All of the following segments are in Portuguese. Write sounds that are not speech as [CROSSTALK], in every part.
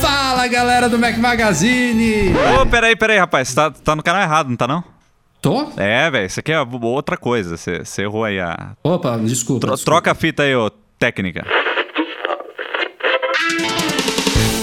Fala galera do Mac Magazine! Ô, peraí, peraí, rapaz. Tá, tá no canal errado, não tá não? Tô? É, velho. Isso aqui é outra coisa. Você você errou aí a. Opa, desculpa. Tro- desculpa. troca a fita aí, ô, técnica.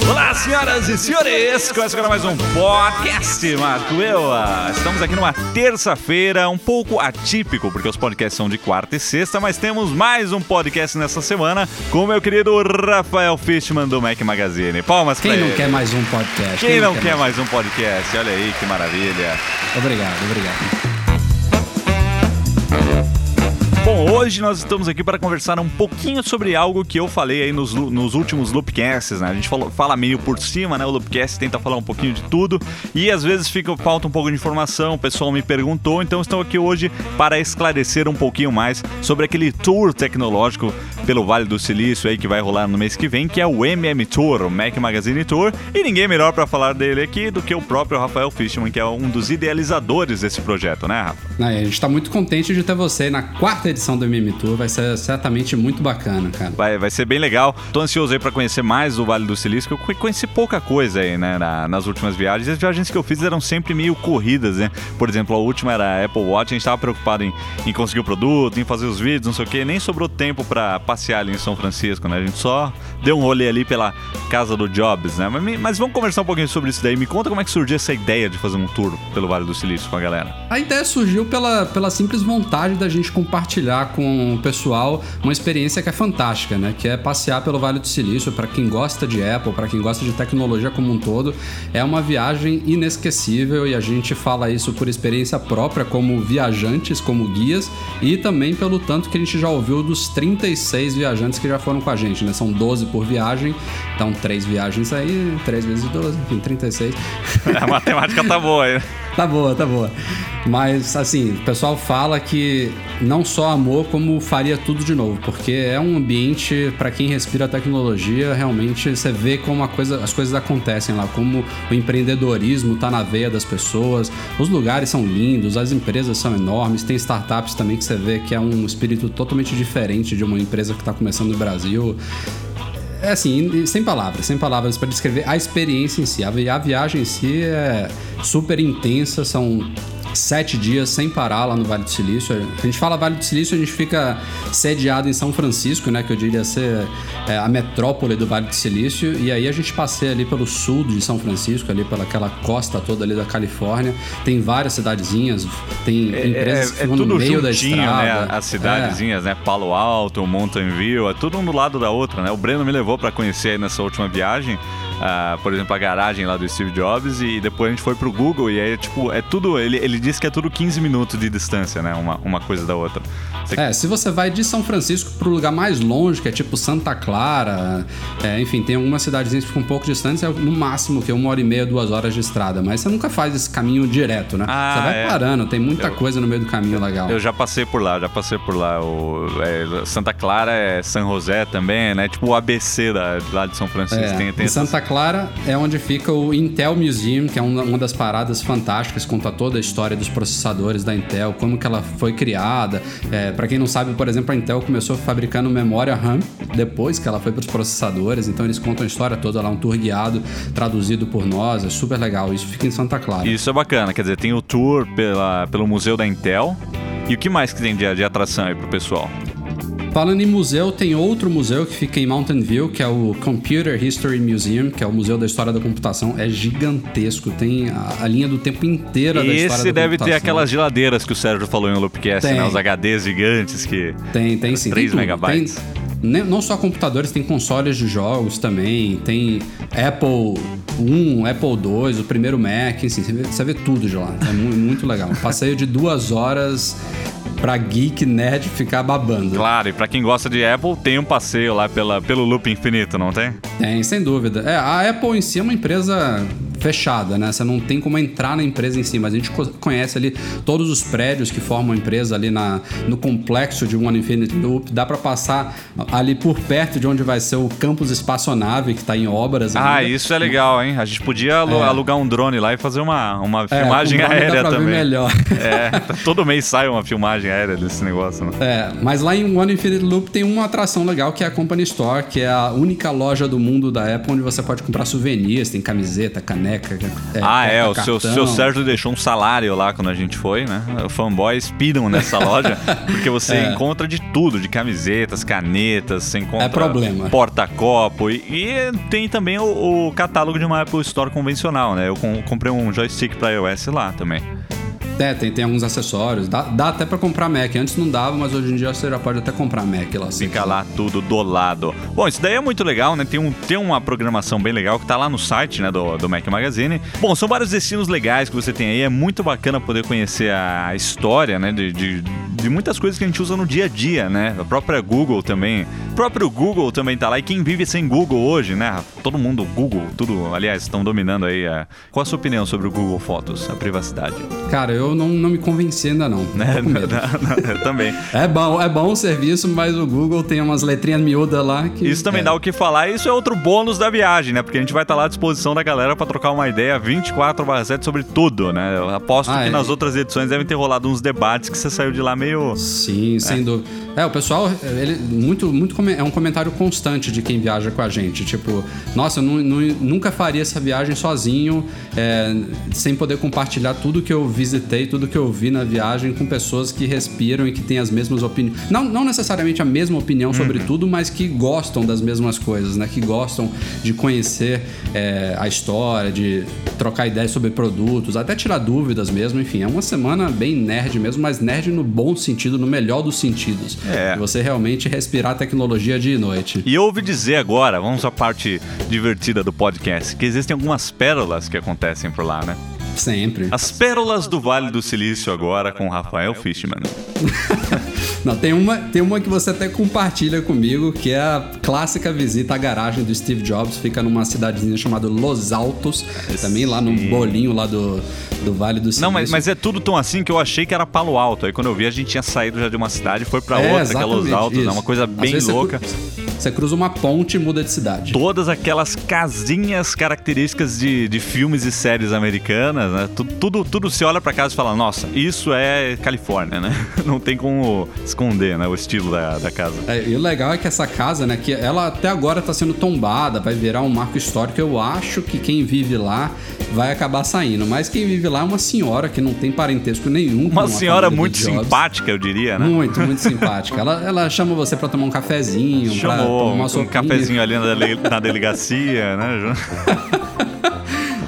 Olá, senhoras e senhores! Começa agora mais um podcast, Marco Eua. Estamos aqui numa terça-feira, um pouco atípico, porque os podcasts são de quarta e sexta, mas temos mais um podcast nessa semana com o meu querido Rafael Fishman do Mac Magazine. Palmas Quem pra não ele. quer mais um podcast? Quem não quer mais um podcast? Olha aí que maravilha. Obrigado, obrigado. Bom, hoje nós estamos aqui para conversar um pouquinho sobre algo que eu falei aí nos, nos últimos Loopcasts, né? A gente falou- fala meio por cima, né? O Loopcast tenta falar um pouquinho de tudo e às vezes fica, falta um pouco de informação, o pessoal me perguntou, então estou aqui hoje para esclarecer um pouquinho mais sobre aquele tour tecnológico pelo Vale do Silício aí que vai rolar no mês que vem, que é o MM Tour, o Mac Magazine Tour, e ninguém melhor para falar dele aqui do que o próprio Rafael Fishman, que é um dos idealizadores desse projeto, né, Rafa? A gente tá muito contente de ter você na quarta edição do MM Tour. Vai ser certamente muito bacana, cara. Vai, vai ser bem legal. Tô ansioso aí pra conhecer mais do Vale do Silício, que eu co- conheci pouca coisa aí, né, na- nas últimas viagens. As viagens que eu fiz eram sempre meio corridas, né? Por exemplo, a última era a Apple Watch, a gente tava preocupado em, em conseguir o produto, em fazer os vídeos, não sei o quê. Nem sobrou tempo pra passear ali em São Francisco, né? A gente só deu um rolê ali pela casa do Jobs, né? Mas, mas vamos conversar um pouquinho sobre isso daí. Me conta como é que surgiu essa ideia de fazer um tour pelo Vale do Silício com a galera. A ideia surgiu pela, pela simples vontade da gente compartilhar com o pessoal uma experiência que é fantástica, né? Que é passear pelo Vale do Silício. Para quem gosta de Apple, para quem gosta de tecnologia como um todo, é uma viagem inesquecível e a gente fala isso por experiência própria, como viajantes, como guias, e também pelo tanto que a gente já ouviu dos 36 viajantes que já foram com a gente, né? São 12 por viagem, então três viagens aí, 3 vezes 12, enfim, 36. [LAUGHS] A matemática tá boa aí? Tá boa, tá boa. Mas, assim, o pessoal fala que não só amou, como faria tudo de novo, porque é um ambiente, para quem respira tecnologia, realmente você vê como coisa, as coisas acontecem lá, como o empreendedorismo tá na veia das pessoas, os lugares são lindos, as empresas são enormes, tem startups também que você vê que é um espírito totalmente diferente de uma empresa que está começando no Brasil. É assim, sem palavras, sem palavras para descrever a experiência em si. A, vi- a viagem em si é super intensa, são sete dias sem parar lá no Vale do Silício. A gente fala Vale do Silício, a gente fica sediado em São Francisco, né? Que eu diria ser é, a metrópole do Vale do Silício. E aí a gente passeia ali pelo sul de São Francisco, ali pelaquela costa toda ali da Califórnia. Tem várias cidadezinhas, tem empresas que é, é ficam tudo no meio da juntinho, estrada. né? As cidadezinhas, né? Palo Alto, Mountain View, é tudo um do lado da outra, né? O Breno me levou pra conhecer aí nessa última viagem, ah, por exemplo, a garagem lá do Steve Jobs e depois a gente foi pro Google e aí, tipo, é tudo... Ele, ele disse que é tudo 15 minutos de distância, né? Uma, uma coisa da outra. Você- É, se você vai de São Francisco pro lugar mais longe, que é tipo Santa Clara, é, enfim, tem algumas cidadezinhas que ficam um pouco distantes, é no máximo que é uma hora e meia, duas horas de estrada. Mas você nunca faz esse caminho direto, né? Ah, você vai é. parando, tem muita Eu- coisa no meio do caminho legal. Eu já passei por lá, já passei por lá. O, é, Santa Clara é San José também, né? Tipo o ABC da, lá de São Francisco. É, tem, tem Santa Clara é onde fica o Intel Museum, que é uma, das paradas fantásticas, conta toda a história dos processadores da Intel, como que ela foi criada. É, para quem não sabe, por exemplo, a Intel começou fabricando memória RAM depois que ela foi para os processadores, então eles contam a história toda lá, um tour guiado, traduzido por nós, é super legal. Isso fica em Santa Clara. Isso é bacana, quer dizer, tem o tour pela, pelo Museu da Intel. E o que mais que tem de, de atração aí pro pessoal? Falando em museu, tem outro museu que fica em Mountain View, que é o Computer History Museum, que é o Museu da História da Computação. É gigantesco, tem a, a linha do tempo inteira da história Esse da deve ter computação. aquelas geladeiras que o Sérgio falou em Loopcast, né? Os HDs gigantes que. Tem, tem sim. 3 tem megabytes. Tem, não só computadores, tem consoles de jogos também, tem Apple 1, Apple 2, o primeiro Mac, assim, você vê, você vê tudo de lá. É mu- muito legal. Um passeio de duas horas pra geek nerd ficar babando. Claro, e pra quem gosta de Apple, tem um passeio lá pela, pelo Loop Infinito, não tem? Tem, sem dúvida. É, a Apple em si é uma empresa fechada, né? Você não tem como entrar na empresa em si, mas a gente conhece ali todos os prédios que formam a empresa ali na, no complexo de One Infinity Loop. Dá para passar ali por perto de onde vai ser o campus espaçonave que está em obras. Ah, ainda. isso é legal, hein? A gente podia é. alugar um drone lá e fazer uma, uma é, filmagem aérea também. melhor. É, [LAUGHS] todo mês sai uma filmagem aérea desse negócio. Né? É, mas lá em One Infinity Loop tem uma atração legal que é a Company Store, que é a única loja do mundo da Apple onde você pode comprar souvenirs, tem camiseta, caneca. É, ah, é, o seu, seu Sérgio deixou um salário lá quando a gente foi, né? Fanboys piram nessa loja, [LAUGHS] porque você é. encontra de tudo, de camisetas, canetas, você encontra é problema. porta-copo e, e, tem também o, o, catálogo de uma Apple Store convencional, né? Eu comprei um joystick para iOS lá também. É, tem, tem alguns acessórios. Dá, dá até para comprar Mac. Antes não dava, mas hoje em dia você já pode até comprar Mac lá. Fica lá tudo do lado. Bom, isso daí é muito legal, né? Tem, um, tem uma programação bem legal que tá lá no site, né, do, do Mac Magazine. Bom, são vários destinos legais que você tem aí. É muito bacana poder conhecer a história, né, de, de, de muitas coisas que a gente usa no dia a dia, né? A própria Google também. O próprio Google também tá lá. E quem vive sem Google hoje, né? Todo mundo, Google, tudo, aliás, estão dominando aí. A... Qual a sua opinião sobre o Google Fotos, a privacidade? Cara, eu não, não me convenci ainda não. [LAUGHS] É, [LAUGHS] não, não, eu também. É bom, é bom o serviço, mas o Google tem umas letrinhas miúdas lá que. Isso também é. dá o que falar. Isso é outro bônus da viagem, né? Porque a gente vai estar lá à disposição da galera para trocar uma ideia 24 7 sobre tudo, né? Eu aposto ah, que é. nas outras edições devem ter rolado uns debates que você saiu de lá meio. Sim, sem é. dúvida. É, o pessoal, ele muito, muito é um comentário constante de quem viaja com a gente. Tipo, nossa, eu nunca faria essa viagem sozinho, é, sem poder compartilhar tudo que eu visitei, tudo que eu vi na viagem com pessoas que respiram e que têm as mesmas opiniões. Não, não necessariamente a mesma opinião sobre uhum. tudo, mas que gostam das mesmas coisas, né? Que gostam de conhecer é, a história, de trocar ideias sobre produtos, até tirar dúvidas mesmo. Enfim, é uma semana bem nerd mesmo, mas nerd no bom sentido, no melhor dos sentidos. É. você realmente respirar tecnologia dia e noite. E eu ouvi dizer agora, vamos à parte divertida do podcast, que existem algumas pérolas que acontecem por lá, né? Sempre. As pérolas do Vale do Silício agora com Rafael Fishman. [LAUGHS] Não, tem uma, tem uma que você até compartilha comigo, que é a clássica visita à garagem do Steve Jobs. Fica numa cidadezinha chamada Los Altos, também lá no bolinho lá do, do Vale do Silício. Não, mas, mas é tudo tão assim que eu achei que era Palo Alto. Aí quando eu vi, a gente tinha saído já de uma cidade e foi para é, outra, que é Los Altos. É uma coisa bem louca. Você você cruza uma ponte e muda de cidade. Todas aquelas casinhas características de, de filmes e séries americanas, né? Tudo, tudo, tudo se olha para casa e fala, nossa, isso é Califórnia, né? [LAUGHS] Não tem como esconder, né? O estilo da, da casa. É, e o legal é que essa casa, né? Que ela até agora tá sendo tombada, vai virar um marco histórico. Eu acho que quem vive lá vai acabar saindo. Mas quem vive lá é uma senhora que não tem parentesco nenhum. Uma senhora muito simpática, eu diria, né? Muito, muito [LAUGHS] simpática. Ela, ela chama você para tomar um cafezinho. Chamou um cafezinho ali na, na delegacia, né? [LAUGHS]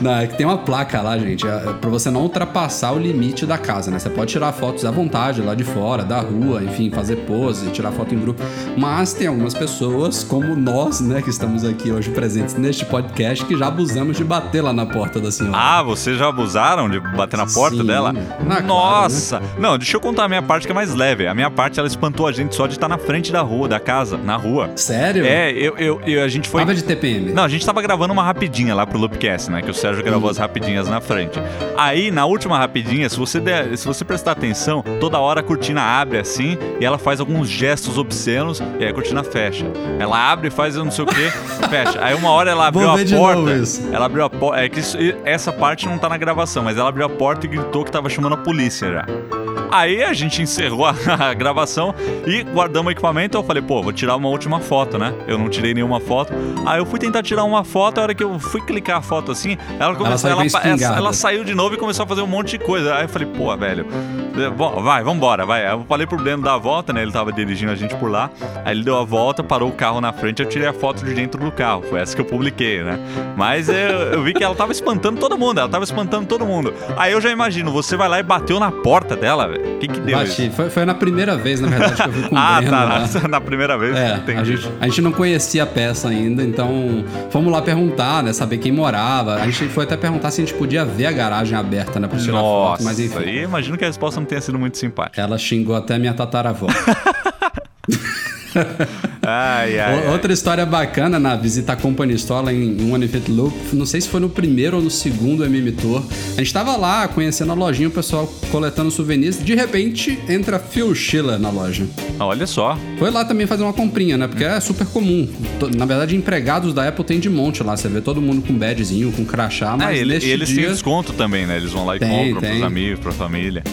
Não, é que tem uma placa lá, gente, é, é pra você não ultrapassar o limite da casa, né? Você pode tirar fotos à vontade lá de fora, da rua, enfim, fazer pose, tirar foto em grupo. Mas tem algumas pessoas, como nós, né, que estamos aqui hoje presentes neste podcast, que já abusamos de bater lá na porta da senhora. Ah, vocês já abusaram de bater na porta Sim. dela? Ah, Nossa! Claro, né? Não, deixa eu contar a minha parte que é mais leve. A minha parte, ela espantou a gente só de estar na frente da rua, da casa, na rua. Sério? É, eu, eu, eu a gente foi. Tava de TPM. Não, a gente tava gravando uma rapidinha lá pro Loopcast, né? Que o Sérgio gravou as rapidinhas na frente. Aí, na última rapidinha, se você, der, se você prestar atenção, toda hora a cortina abre assim e ela faz alguns gestos obscenos e aí a cortina fecha. Ela abre e faz não sei o que, fecha. Aí uma hora ela abriu a porta. Ela abriu a porta. É que isso, essa parte não tá na gravação, mas ela abriu a porta e gritou que tava chamando a polícia já. Aí a gente encerrou a, [LAUGHS] a gravação e guardamos o equipamento. Eu falei, pô, vou tirar uma última foto, né? Eu não tirei nenhuma foto. Aí eu fui tentar tirar uma foto, a hora que eu fui clicar a foto assim, ela começou, ela, ela, ela, saiu de novo e começou a fazer um monte de coisa. Aí eu falei, pô, velho, vai, vambora, vai. Eu falei pro Breno dar a volta, né? Ele tava dirigindo a gente por lá. Aí ele deu a volta, parou o carro na frente, eu tirei a foto de dentro do carro. Foi essa que eu publiquei, né? Mas eu, eu vi que ela tava espantando todo mundo, ela tava espantando todo mundo. Aí eu já imagino, você vai lá e bateu na porta dela, velho. O que que deu? Bati. Foi, foi na primeira vez, na verdade, que eu vi [LAUGHS] com o ah, Breno. Ah, tá. Na, [LAUGHS] na, primeira vez. É, a gente, a gente não conhecia a peça ainda, então fomos lá perguntar, né? Saber quem morava. A gente foi até perguntar se a gente podia ver a garagem aberta, né? Pra tirar Nossa, foto, mas enfim. Aí imagino que a resposta não tenha sido muito simpática. Ela xingou até minha tataravó. [LAUGHS] Ai, ai, ai. Outra história bacana na visita à Company Store lá em, One Infinite Loop, não sei se foi no primeiro ou no segundo MM Tour. A gente tava lá conhecendo a lojinha, o pessoal coletando souvenirs. De repente, entra Phil Schiller na loja. Olha só. Foi lá também fazer uma comprinha, né? Porque é super comum. Na verdade, empregados da Apple tem de monte lá. Você vê todo mundo com badgezinho, com crachá, mas Ah, ele- eles dia... têm desconto também, né? Eles vão lá e Tem, compram tem. pros amigos, pra família.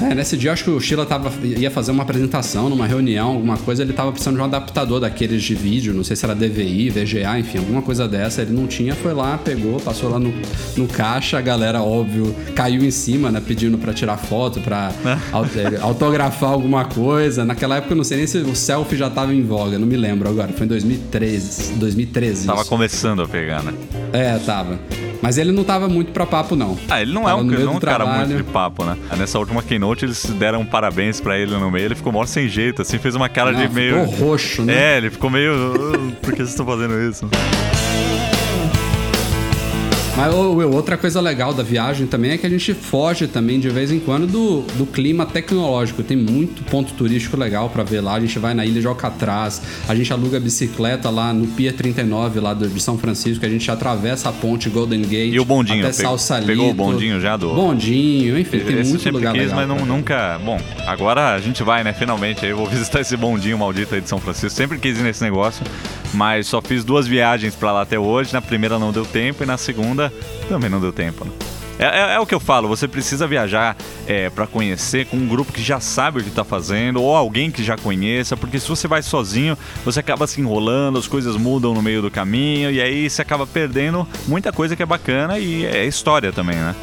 É, nesse dia acho que o Sheila tava, ia fazer uma apresentação numa reunião, alguma coisa, ele tava precisando de um adaptador daqueles de vídeo, não sei se era DVI, VGA, enfim, alguma coisa dessa. Ele não tinha, foi lá, pegou, passou lá no, no caixa, a galera, óbvio, caiu em cima, né, pedindo pra tirar foto, pra au- eh, autografar alguma coisa. Naquela época eu não sei nem se o selfie já tava em voga, não me lembro agora, foi em 2013, 2013 Tava isso. começando a pegar, né? É, tava. Mas ele não tava muito pra papo, não. Ah, ele não é Tava um, no meio não é um cara muito de papo, né? Nessa última keynote eles deram parabéns pra ele no meio, ele ficou mó sem jeito, assim, fez uma cara Não, de meio. ficou roxo, né? É, ele ficou meio. "Ah, Por que vocês estão fazendo isso? Mas Will, outra coisa legal da viagem também é que a gente foge também de vez em quando do, do clima tecnológico. Tem muito ponto turístico legal pra ver lá. A gente vai na ilha de Alcatraz, a gente aluga bicicleta lá no Pier 39 lá de São Francisco, a gente atravessa a ponte Golden Gate. E o bondinho? Até Pegou- Salsalito. pegou o bondinho já do- Bondinho, enfim, tem Esse muito lugar quis, legal. mas não- nunca. Bom, agora a gente vai, né? Finalmente. Aí eu vou [LAUGHS] visitar esse bondinho maldito aí de São Francisco. Sempre quis ir nesse negócio, mas só fiz duas viagens pra lá até hoje. Na primeira não deu tempo e na segunda também não deu tempo. Né? É, é- é o que eu falo, você precisa viajar é, para conhecer com um grupo que já sabe o que tá fazendo, ou alguém que já conheça, porque se você vai sozinho, você acaba se enrolando, as coisas mudam no meio do caminho, e aí você acaba perdendo muita coisa que é bacana e é história também, né?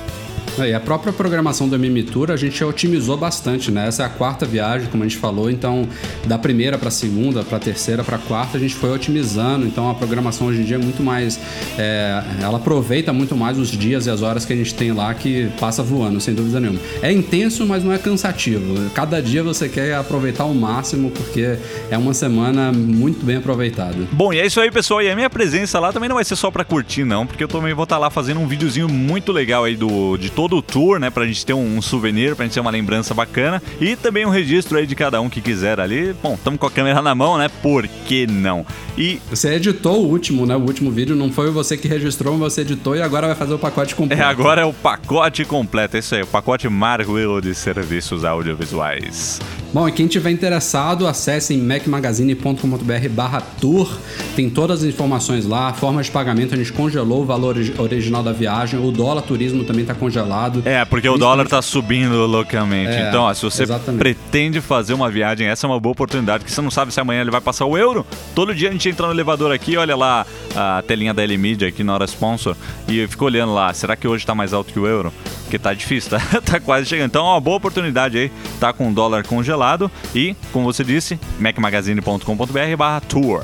É, a própria programação do MM Tour a gente otimizou bastante, né? Essa é a quarta viagem, como a gente falou, então da primeira para segunda, para terceira, para quarta a gente foi otimizando. Então a programação hoje em dia é muito mais, é, ela aproveita muito mais os dias e as horas que a gente tem lá que passa voando, sem dúvida nenhuma. É intenso, mas não é cansativo. Cada dia você quer aproveitar ao máximo porque é uma semana muito bem aproveitada. Bom, e é isso aí, pessoal. E a minha presença lá também não vai ser só pra curtir, não, porque eu também vou estar lá fazendo um videozinho muito legal aí do, de todo o tour, né? Pra gente ter um, um souvenir, pra gente ter uma lembrança bacana. E também um registro aí de cada um que quiser ali. Bom, estamos com a câmera na mão, né? Por que não? E Você editou o último, né? O último vídeo não foi você que registrou, mas você editou e agora vai fazer o pacote completo. é, agora é o pacote completo. É isso aí, o pacote Marguelo de serviços audiovisuais. Bom, e quem tiver interessado, acesse em macmagazine.com.br barra tour. Tem todas as informações lá, forma de pagamento, a gente congelou o valor origi- original da viagem, o dólar turismo também está congelado. É, porque o dólar tá subindo loucamente. É, então, ó, se você exatamente. pretende fazer uma viagem, essa é uma boa oportunidade, porque você não sabe se amanhã ele vai passar o euro. Todo dia a gente entra no elevador aqui, olha lá a telinha da L-Media aqui na hora sponsor, e eu fico olhando lá, será que hoje tá mais alto que o euro? Porque tá difícil, tá, [LAUGHS] tá quase chegando. Então, é uma boa oportunidade aí, tá com o dólar congelado e, como você disse, macmagazine.com.br barra tour.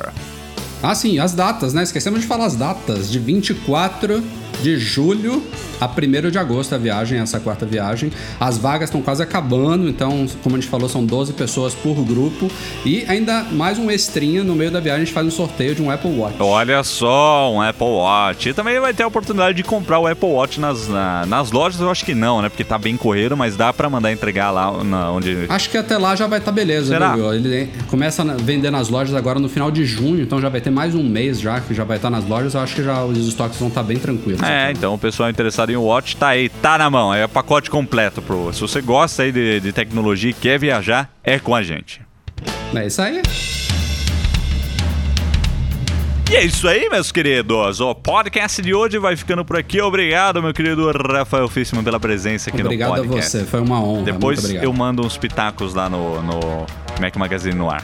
Ah, sim, as datas, né? Esquecemos de falar as datas. De 24 de julho a 1 de agosto a viagem, essa quarta viagem. As vagas estão quase acabando, então, como a gente falou, são 12 pessoas por grupo. E ainda mais um extrinha no meio da viagem, a gente faz um sorteio de um Apple Watch. Olha só, um Apple Watch. E também vai ter a oportunidade de comprar o Apple Watch nas, na- nas lojas, eu acho que não, né? Porque tá bem corrido, mas dá pra mandar entregar lá na, onde. Acho que até lá já vai estar beleza, Será? viu? Ele começa a vender nas lojas agora no final de junho, então já vai ter mais um mês já que já vai estar nas lojas. Eu acho que já os estoques vão estar bem tranquilos. É, então o pessoal interessado em Watch tá aí, tá na mão. É o pacote completo pro. Se você gosta aí de, de tecnologia e quer viajar, é com a gente. É isso aí. E é isso aí, meus queridos. O podcast de hoje vai ficando por aqui. Obrigado, meu querido Rafael Fissman, pela presença aqui Obrigado no a podcast. você, foi uma honra. Depois obrigado. eu mando uns pitacos lá no, no Mac Magazine no ar.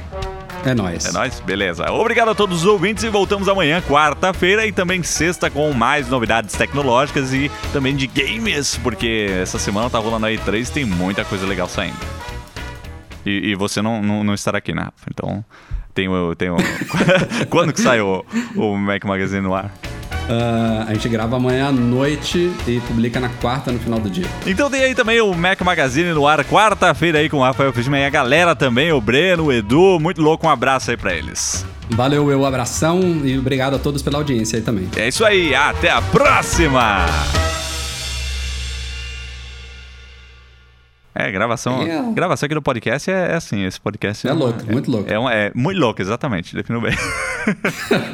É nóis. É nóis? Beleza. Obrigado a todos os ouvintes e voltamos amanhã, quarta-feira e também sexta com mais novidades tecnológicas e também de games, porque essa semana tá rolando a E3 tem muita coisa legal saindo. E, e você não, não, não estará aqui, né? Então, tem o... Tem o... [LAUGHS] Quando que sai o, o Mac Magazine no ar? Ah, a gente grava amanhã à noite e publica na quarta no final do dia. Então tem aí também o Mac Magazine no ar, quarta-feira aí com o Rafael Fishman e a galera também, o Breno, o Edu, muito louco, um abraço aí pra eles. Valeu, eu, abração e obrigado a todos pela audiência aí também. É isso aí, até a próxima! É, gravação, É. gravação aqui do podcast é, é assim, esse podcast É uma- louco, muito louco. É, uma- é muito louco, exatamente, definiu bem. [LAUGHS]